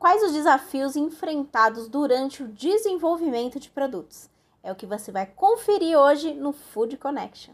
quais os desafios enfrentados durante o desenvolvimento de produtos. É o que você vai conferir hoje no Food Connection.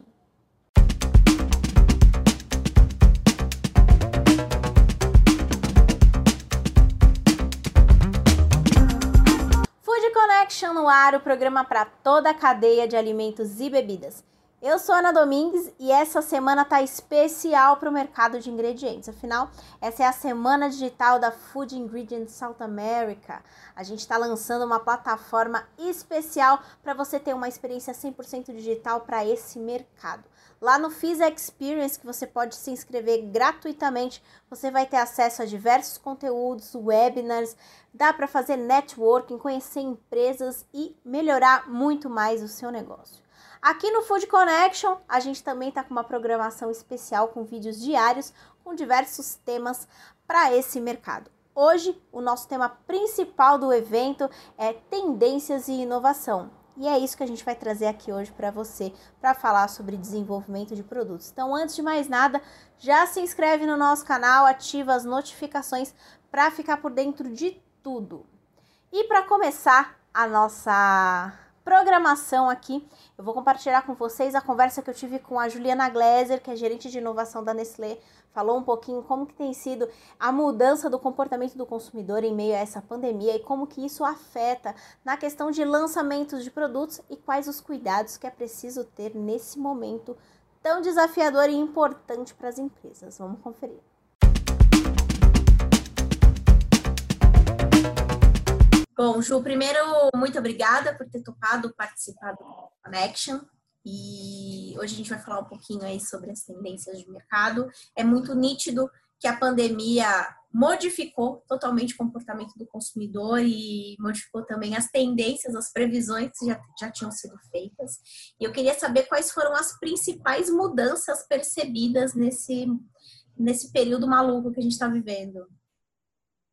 Food Connection no ar, o programa para toda a cadeia de alimentos e bebidas. Eu sou Ana Domingues e essa semana tá especial para o mercado de ingredientes. Afinal, essa é a semana digital da Food Ingredients South America. A gente está lançando uma plataforma especial para você ter uma experiência 100% digital para esse mercado. Lá no Fiz Experience, que você pode se inscrever gratuitamente, você vai ter acesso a diversos conteúdos, webinars, dá para fazer networking, conhecer empresas e melhorar muito mais o seu negócio. Aqui no Food Connection, a gente também está com uma programação especial com vídeos diários com diversos temas para esse mercado. Hoje, o nosso tema principal do evento é tendências e inovação. E é isso que a gente vai trazer aqui hoje para você, para falar sobre desenvolvimento de produtos. Então, antes de mais nada, já se inscreve no nosso canal, ativa as notificações para ficar por dentro de tudo. E para começar a nossa programação aqui, eu vou compartilhar com vocês a conversa que eu tive com a Juliana Gleiser, que é gerente de inovação da Nestlé, falou um pouquinho como que tem sido a mudança do comportamento do consumidor em meio a essa pandemia e como que isso afeta na questão de lançamentos de produtos e quais os cuidados que é preciso ter nesse momento tão desafiador e importante para as empresas. Vamos conferir. Bom, Ju, primeiro, muito obrigada por ter topado participar do Connection. E hoje a gente vai falar um pouquinho aí sobre as tendências de mercado. É muito nítido que a pandemia modificou totalmente o comportamento do consumidor e modificou também as tendências, as previsões que já, já tinham sido feitas. E eu queria saber quais foram as principais mudanças percebidas nesse, nesse período maluco que a gente está vivendo.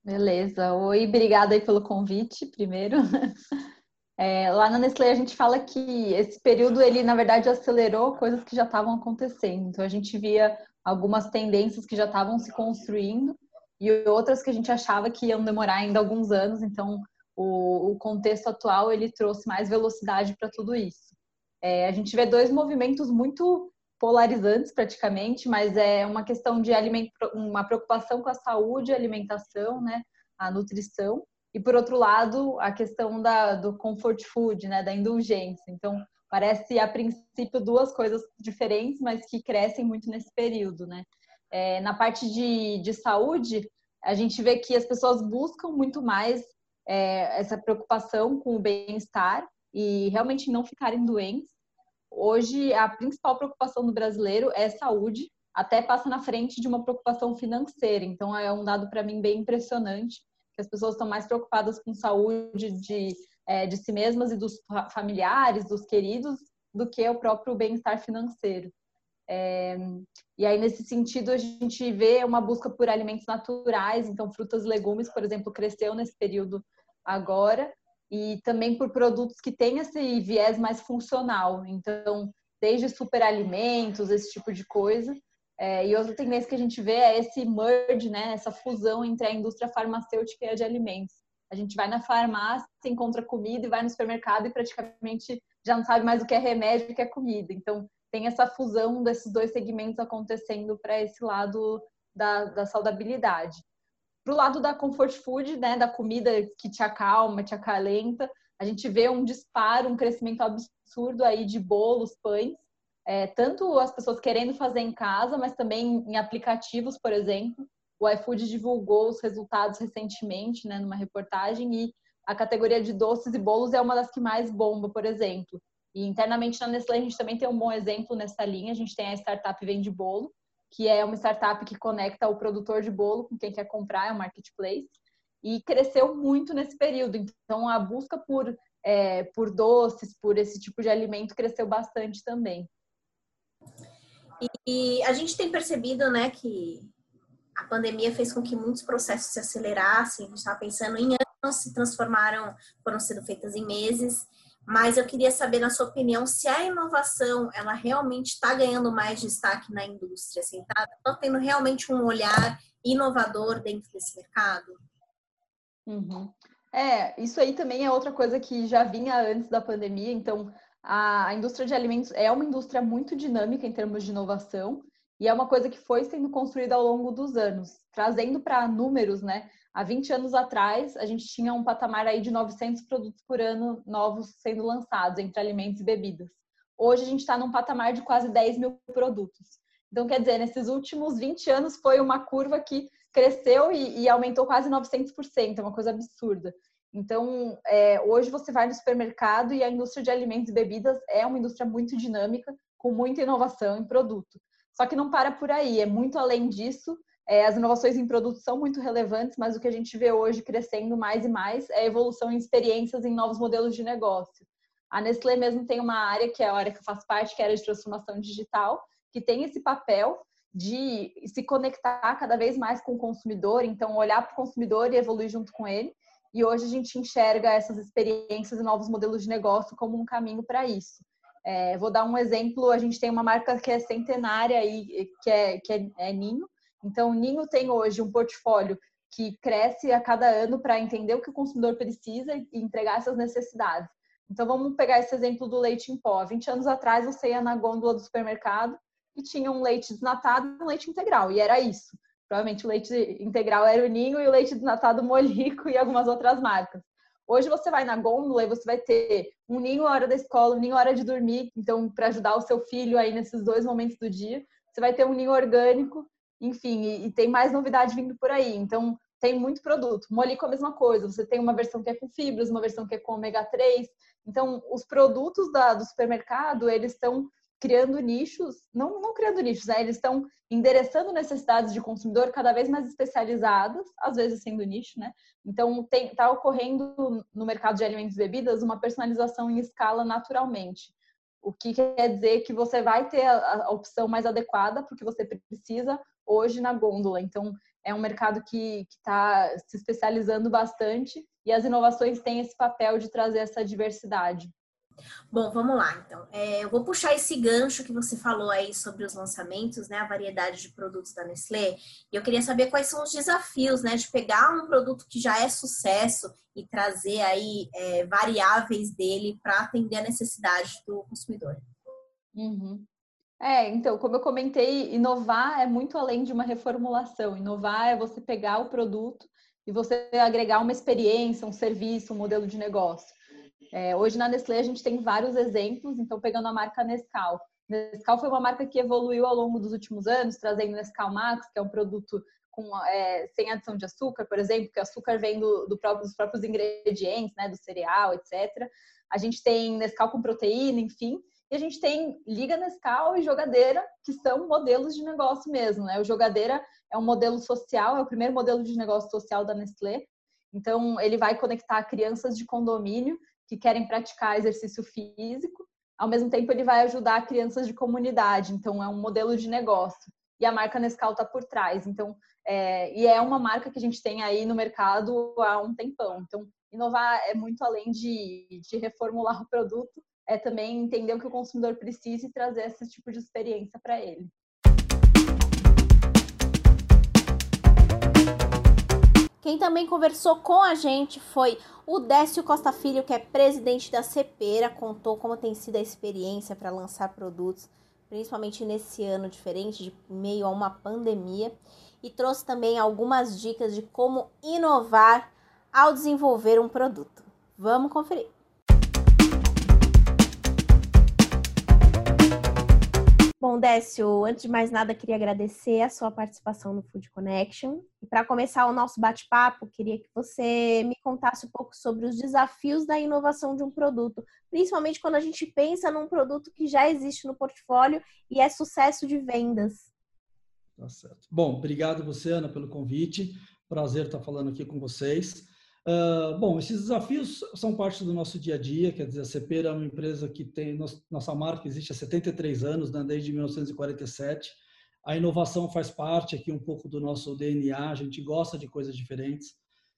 Beleza. Oi, obrigada aí pelo convite, primeiro. É, lá na Nestlé a gente fala que esse período ele na verdade acelerou coisas que já estavam acontecendo. Então a gente via algumas tendências que já estavam se construindo e outras que a gente achava que iam demorar ainda alguns anos. Então o, o contexto atual ele trouxe mais velocidade para tudo isso. É, a gente vê dois movimentos muito polarizantes praticamente, mas é uma questão de uma preocupação com a saúde, alimentação, né, a nutrição, e por outro lado a questão da, do comfort food, né, da indulgência. Então parece a princípio duas coisas diferentes, mas que crescem muito nesse período, né. É, na parte de, de saúde, a gente vê que as pessoas buscam muito mais é, essa preocupação com o bem-estar e realmente não ficarem doentes hoje a principal preocupação do brasileiro é saúde, até passa na frente de uma preocupação financeira. Então é um dado para mim bem impressionante que as pessoas estão mais preocupadas com saúde de, é, de si mesmas e dos familiares, dos queridos, do que o próprio bem-estar financeiro. É, e aí, nesse sentido, a gente vê uma busca por alimentos naturais, então frutas legumes, por exemplo, cresceu nesse período agora, e também por produtos que têm esse viés mais funcional. Então, desde superalimentos, esse tipo de coisa. É, e outra tendência que a gente vê é esse merge, né, essa fusão entre a indústria farmacêutica e a de alimentos. A gente vai na farmácia, encontra comida e vai no supermercado e praticamente já não sabe mais o que é remédio e o que é comida. Então, tem essa fusão desses dois segmentos acontecendo para esse lado da, da saudabilidade. Pro lado da comfort food, né, da comida que te acalma, te acalenta, a gente vê um disparo, um crescimento absurdo aí de bolos, pães, é, tanto as pessoas querendo fazer em casa, mas também em aplicativos, por exemplo. O iFood divulgou os resultados recentemente, né, numa reportagem, e a categoria de doces e bolos é uma das que mais bomba, por exemplo. E internamente na Nestlé a gente também tem um bom exemplo nessa linha. A gente tem a startup Vende Bolo, que é uma startup que conecta o produtor de bolo com quem quer comprar, é um marketplace, e cresceu muito nesse período. Então, a busca por, é, por doces, por esse tipo de alimento, cresceu bastante também. E a gente tem percebido, né, que a pandemia fez com que muitos processos se acelerassem. A gente estava pensando em anos, se transformaram, foram sendo feitas em meses. Mas eu queria saber, na sua opinião, se a inovação ela realmente está ganhando mais destaque na indústria, assim, tá? tá tendo realmente um olhar inovador dentro desse mercado? Uhum. É, isso aí também é outra coisa que já vinha antes da pandemia. Então, a indústria de alimentos é uma indústria muito dinâmica em termos de inovação e é uma coisa que foi sendo construída ao longo dos anos. Trazendo para números, né? Há 20 anos atrás, a gente tinha um patamar aí de 900 produtos por ano novos sendo lançados entre alimentos e bebidas. Hoje a gente está num patamar de quase 10 mil produtos. Então, quer dizer, nesses últimos 20 anos foi uma curva que cresceu e, e aumentou quase 900%, é uma coisa absurda. Então, é, hoje você vai no supermercado e a indústria de alimentos e bebidas é uma indústria muito dinâmica, com muita inovação em produto. Só que não para por aí, é muito além disso. É, as inovações em produtos são muito relevantes, mas o que a gente vê hoje crescendo mais e mais é a evolução em experiências em novos modelos de negócio. A Nestlé mesmo tem uma área, que é a área que eu faço parte, que é a área de transformação digital, que tem esse papel de se conectar cada vez mais com o consumidor, então olhar para o consumidor e evoluir junto com ele. E hoje a gente enxerga essas experiências e novos modelos de negócio como um caminho para isso. É, vou dar um exemplo, a gente tem uma marca que é centenária aí, que é, que é, é Ninho. Então, Ninho tem hoje um portfólio que cresce a cada ano para entender o que o consumidor precisa e entregar essas necessidades. Então, vamos pegar esse exemplo do leite em pó. 20 anos atrás, você ia na gôndola do supermercado e tinha um leite desnatado e um leite integral, e era isso. Provavelmente o leite integral era o Ninho e o leite desnatado Molico e algumas outras marcas. Hoje você vai na gôndola e você vai ter um ninho hora da escola, um ninho hora de dormir, então para ajudar o seu filho aí nesses dois momentos do dia, você vai ter um ninho orgânico, enfim, e, e tem mais novidade vindo por aí. Então tem muito produto. Molico é a mesma coisa, você tem uma versão que é com fibras, uma versão que é com ômega 3. Então os produtos da, do supermercado, eles estão criando nichos, não, não criando nichos, né? eles estão endereçando necessidades de consumidor cada vez mais especializadas, às vezes sendo nicho, né? Então, está ocorrendo no mercado de alimentos e bebidas uma personalização em escala naturalmente. O que quer dizer que você vai ter a, a opção mais adequada para o que você precisa hoje na gôndola. Então, é um mercado que está se especializando bastante e as inovações têm esse papel de trazer essa diversidade. Bom, vamos lá, então. É, eu vou puxar esse gancho que você falou aí sobre os lançamentos, né? A variedade de produtos da Nestlé. E eu queria saber quais são os desafios, né? De pegar um produto que já é sucesso e trazer aí é, variáveis dele para atender a necessidade do consumidor. Uhum. É, então, como eu comentei, inovar é muito além de uma reformulação. Inovar é você pegar o produto e você agregar uma experiência, um serviço, um modelo de negócio. É, hoje na Nestlé a gente tem vários exemplos, então pegando a marca Nescau. Nescau foi uma marca que evoluiu ao longo dos últimos anos, trazendo Nescau Max, que é um produto com, é, sem adição de açúcar, por exemplo, que o açúcar vem do, do próprio, dos próprios ingredientes, né, do cereal, etc. A gente tem Nescau com proteína, enfim. E a gente tem Liga Nescau e Jogadeira, que são modelos de negócio mesmo, né? O Jogadeira é um modelo social, é o primeiro modelo de negócio social da Nestlé. Então, ele vai conectar crianças de condomínio que querem praticar exercício físico. Ao mesmo tempo, ele vai ajudar crianças de comunidade. Então, é um modelo de negócio. E a marca Nescau está por trás. Então, é, e é uma marca que a gente tem aí no mercado há um tempão. Então, inovar é muito além de, de reformular o produto, é também entender o que o consumidor precisa e trazer esse tipo de experiência para ele. Quem também conversou com a gente foi o Décio Costa Filho, que é presidente da Cepera, contou como tem sido a experiência para lançar produtos, principalmente nesse ano diferente, de meio a uma pandemia, e trouxe também algumas dicas de como inovar ao desenvolver um produto. Vamos conferir. Bom, Décio, antes de mais nada, queria agradecer a sua participação no Food Connection. E para começar o nosso bate-papo, queria que você me contasse um pouco sobre os desafios da inovação de um produto, principalmente quando a gente pensa num produto que já existe no portfólio e é sucesso de vendas. Tá certo. Bom, obrigado você, Ana, pelo convite. Prazer estar falando aqui com vocês. Uh, bom, esses desafios são parte do nosso dia a dia, quer dizer, a Cepera é uma empresa que tem, nossa marca existe há 73 anos, né, desde 1947. A inovação faz parte aqui um pouco do nosso DNA, a gente gosta de coisas diferentes.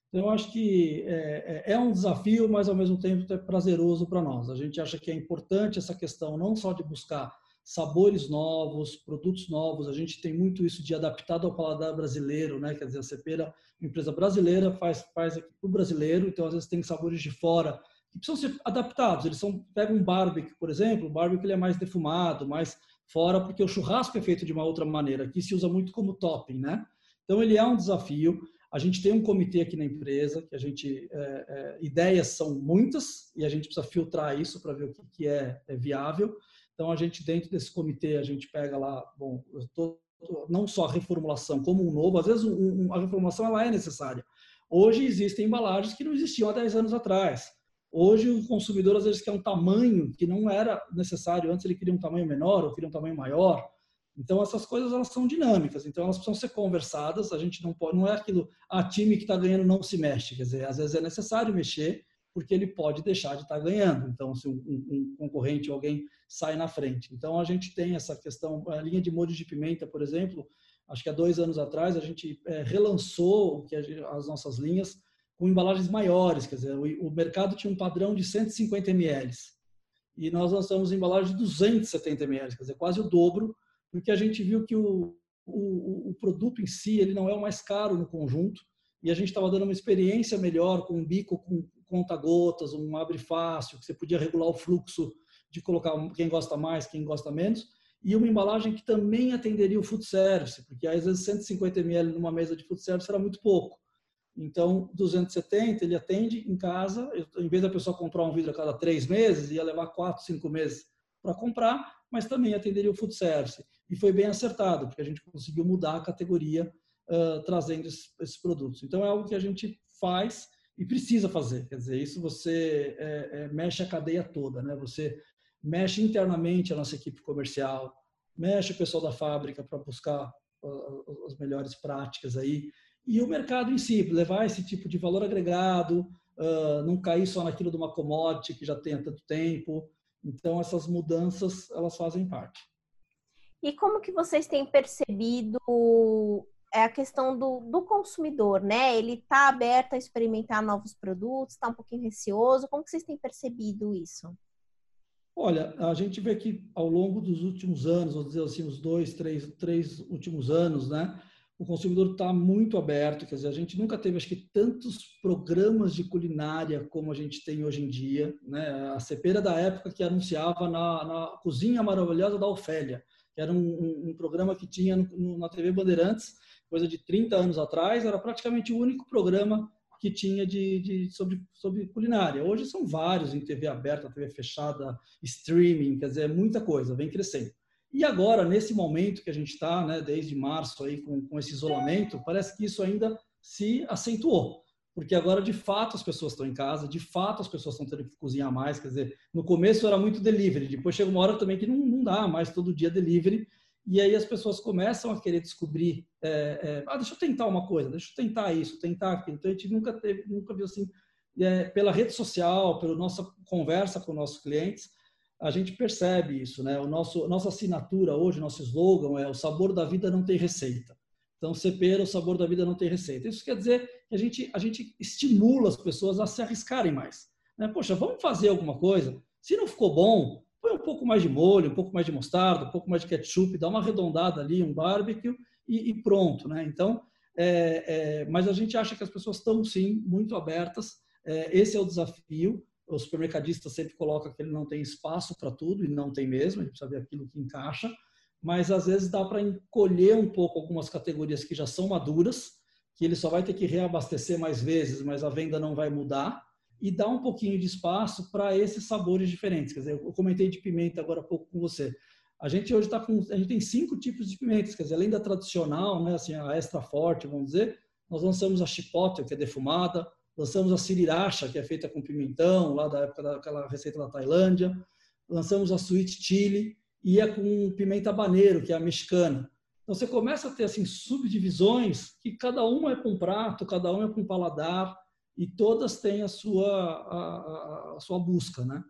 Então, eu acho que é, é, é um desafio, mas ao mesmo tempo é prazeroso para nós. A gente acha que é importante essa questão não só de buscar sabores novos, produtos novos. A gente tem muito isso de adaptado ao paladar brasileiro, né? Quer dizer, a Cepera, empresa brasileira, faz, faz aqui para o brasileiro, então às vezes tem sabores de fora que precisam ser adaptados. Eles são, pega um barbecue, por exemplo, o barbecue ele é mais defumado, mais fora, porque o churrasco é feito de uma outra maneira. Aqui se usa muito como topping, né? Então ele é um desafio. A gente tem um comitê aqui na empresa que a gente é, é, ideias são muitas e a gente precisa filtrar isso para ver o que, que é, é, viável. Então a gente dentro desse comitê a gente pega lá, bom, tô, não só a reformulação como um novo. Às vezes um, um, a reformulação ela é necessária. Hoje existem embalagens que não existiam há 10 anos atrás. Hoje o consumidor às vezes quer um tamanho que não era necessário antes, ele queria um tamanho menor ou queria um tamanho maior. Então essas coisas elas são dinâmicas, então elas precisam ser conversadas. A gente não pode, não é aquilo, a ah, time que está ganhando não se mexe, quer dizer, às vezes é necessário mexer porque ele pode deixar de estar tá ganhando. Então se um, um, concorrente, alguém sai na frente. Então a gente tem essa questão, a linha de molhos de pimenta, por exemplo, acho que há dois anos atrás a gente é, relançou as nossas linhas com embalagens maiores, quer dizer, o, o mercado tinha um padrão de 150 ml e nós lançamos embalagens de 270 ml, quer dizer, quase o dobro porque a gente viu que o, o, o produto em si ele não é o mais caro no conjunto e a gente estava dando uma experiência melhor com um bico com conta-gotas, um abre fácil, que você podia regular o fluxo de colocar quem gosta mais, quem gosta menos, e uma embalagem que também atenderia o food service, porque às vezes 150 ml numa mesa de food service era muito pouco. Então, 270 ele atende em casa, em vez da pessoa comprar um vidro a cada três meses, ia levar quatro, cinco meses para comprar, mas também atenderia o food service e foi bem acertado, porque a gente conseguiu mudar a categoria uh, trazendo esses, esses, produtos. Então é algo que a gente faz e precisa fazer. Quer dizer, isso você é, é, mexe a cadeia toda, né? Você mexe internamente a nossa equipe comercial, mexe o pessoal da fábrica para buscar as melhores práticas aí e o mercado em si, levar esse tipo de valor agregado, não cair só naquilo de uma commodity que já tem há tanto tempo. Então essas mudanças elas fazem parte. E como que vocês têm percebido é a questão do, do consumidor, né? Ele está aberto a experimentar novos produtos, está um pouquinho receoso. Como que vocês têm percebido isso? Olha, a gente vê que ao longo dos últimos anos, vou dizer assim, os dois, três, três últimos anos, né? O consumidor está muito aberto, quer dizer, a gente nunca teve, acho que, tantos programas de culinária como a gente tem hoje em dia, né? A cepeira da época que anunciava na, na cozinha maravilhosa da Ofélia que era um, um, um programa que tinha no, na TV Bandeirantes, coisa de 30 anos atrás, era praticamente o único programa que tinha de, de, sobre, sobre culinária. Hoje são vários em TV aberta, TV fechada, streaming, quer dizer, é muita coisa, vem crescendo. E agora, nesse momento que a gente está, né, desde março, aí, com, com esse isolamento, parece que isso ainda se acentuou porque agora de fato as pessoas estão em casa, de fato as pessoas estão tendo que cozinhar mais. Quer dizer, no começo era muito delivery, depois chega uma hora também que não, não dá mais todo dia delivery, e aí as pessoas começam a querer descobrir: é, é, ah, deixa eu tentar uma coisa, deixa eu tentar isso, tentar aquilo. Então a gente nunca teve, nunca viu assim, é, pela rede social, pela nossa conversa com nossos clientes, a gente percebe isso, né? O nosso, nossa assinatura hoje, nosso slogan é: o sabor da vida não tem receita. Então, cepera, o sabor da vida não tem receita. Isso quer dizer que a gente, a gente estimula as pessoas a se arriscarem mais. Né? Poxa, vamos fazer alguma coisa. Se não ficou bom, põe um pouco mais de molho, um pouco mais de mostarda, um pouco mais de ketchup, dá uma arredondada ali, um barbecue e, e pronto. Né? Então, é, é, mas a gente acha que as pessoas estão, sim, muito abertas. É, esse é o desafio. O supermercadista sempre coloca que ele não tem espaço para tudo, e não tem mesmo, ele precisa ver aquilo que encaixa mas às vezes dá para encolher um pouco algumas categorias que já são maduras, que ele só vai ter que reabastecer mais vezes, mas a venda não vai mudar, e dar um pouquinho de espaço para esses sabores diferentes. Quer dizer, eu comentei de pimenta agora há pouco com você. A gente hoje está com, a gente tem cinco tipos de pimentas, quer dizer, além da tradicional, né, assim, a extra forte, vamos dizer, nós lançamos a chipotle, que é defumada, lançamos a sriracha, que é feita com pimentão, lá da época daquela receita da Tailândia, lançamos a sweet chili, e é com pimenta habaneiro, que é a mexicana. Então você começa a ter assim subdivisões que cada uma é para um prato, cada uma é para um paladar e todas têm a sua a, a sua busca, né?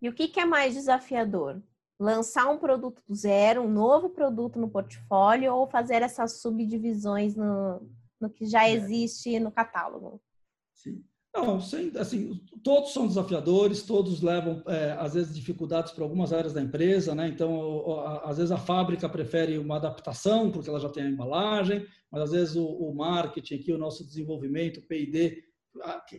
E o que, que é mais desafiador? Lançar um produto do zero, um novo produto no portfólio ou fazer essas subdivisões no, no que já é. existe no catálogo? Sim. Não, sem, assim, todos são desafiadores, todos levam, é, às vezes, dificuldades para algumas áreas da empresa, né? Então, às vezes a fábrica prefere uma adaptação, porque ela já tem a embalagem, mas às vezes o, o marketing aqui, o nosso desenvolvimento, o P&D,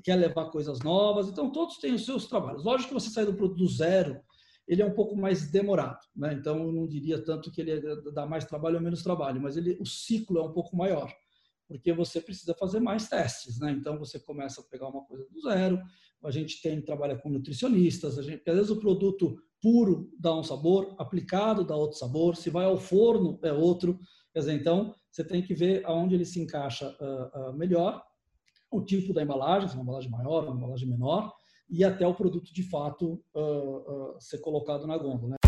quer levar coisas novas. Então, todos têm os seus trabalhos. Lógico que você sai do produto zero, ele é um pouco mais demorado, né? Então, eu não diria tanto que ele é, dá mais trabalho ou menos trabalho, mas ele, o ciclo é um pouco maior porque você precisa fazer mais testes, né? Então você começa a pegar uma coisa do zero. A gente tem trabalha com nutricionistas, a gente, às vezes o produto puro dá um sabor, aplicado dá outro sabor, se vai ao forno é outro. Quer dizer, então você tem que ver aonde ele se encaixa uh, uh, melhor, o tipo da embalagem, se é uma embalagem maior, uma embalagem menor, e até o produto de fato uh, ser colocado na gôndola. Né?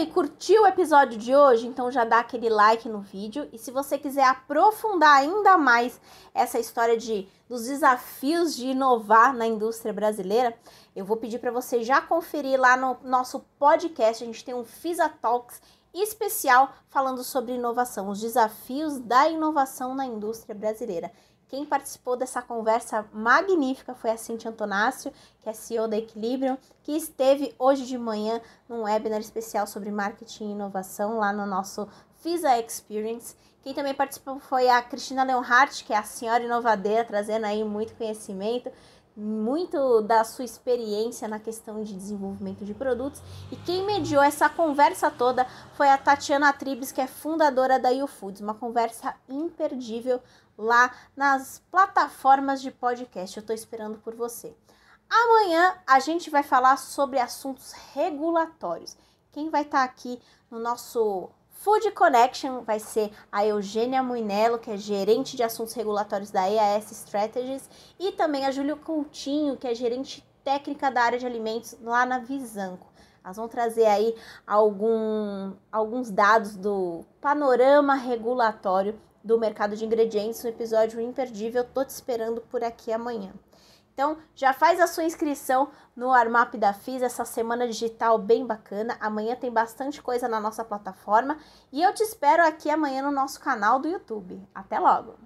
aí, curtiu o episódio de hoje? Então já dá aquele like no vídeo. E se você quiser aprofundar ainda mais essa história de dos desafios de inovar na indústria brasileira, eu vou pedir para você já conferir lá no nosso podcast. A gente tem um FISA Talks especial falando sobre inovação, os desafios da inovação na indústria brasileira. Quem participou dessa conversa magnífica foi a Cintia Antonácio, que é CEO da Equilibrium, que esteve hoje de manhã num webinar especial sobre marketing e inovação lá no nosso FISA Experience. Quem também participou foi a Cristina Leonhardt, que é a senhora inovadeira, trazendo aí muito conhecimento muito da sua experiência na questão de desenvolvimento de produtos. E quem mediou essa conversa toda foi a Tatiana Tribes, que é fundadora da YouFoods. Uma conversa imperdível lá nas plataformas de podcast. Eu estou esperando por você. Amanhã a gente vai falar sobre assuntos regulatórios. Quem vai estar tá aqui no nosso Food Connection vai ser a Eugênia Muinello, que é gerente de assuntos regulatórios da EAS Strategies, e também a Júlia Coutinho, que é gerente técnica da área de alimentos lá na Visanco. Elas vão trazer aí algum, alguns dados do panorama regulatório do mercado de ingredientes, um episódio imperdível. Tô te esperando por aqui amanhã. Então, já faz a sua inscrição no Armap da FIS, essa semana digital bem bacana. Amanhã tem bastante coisa na nossa plataforma e eu te espero aqui amanhã no nosso canal do YouTube. Até logo!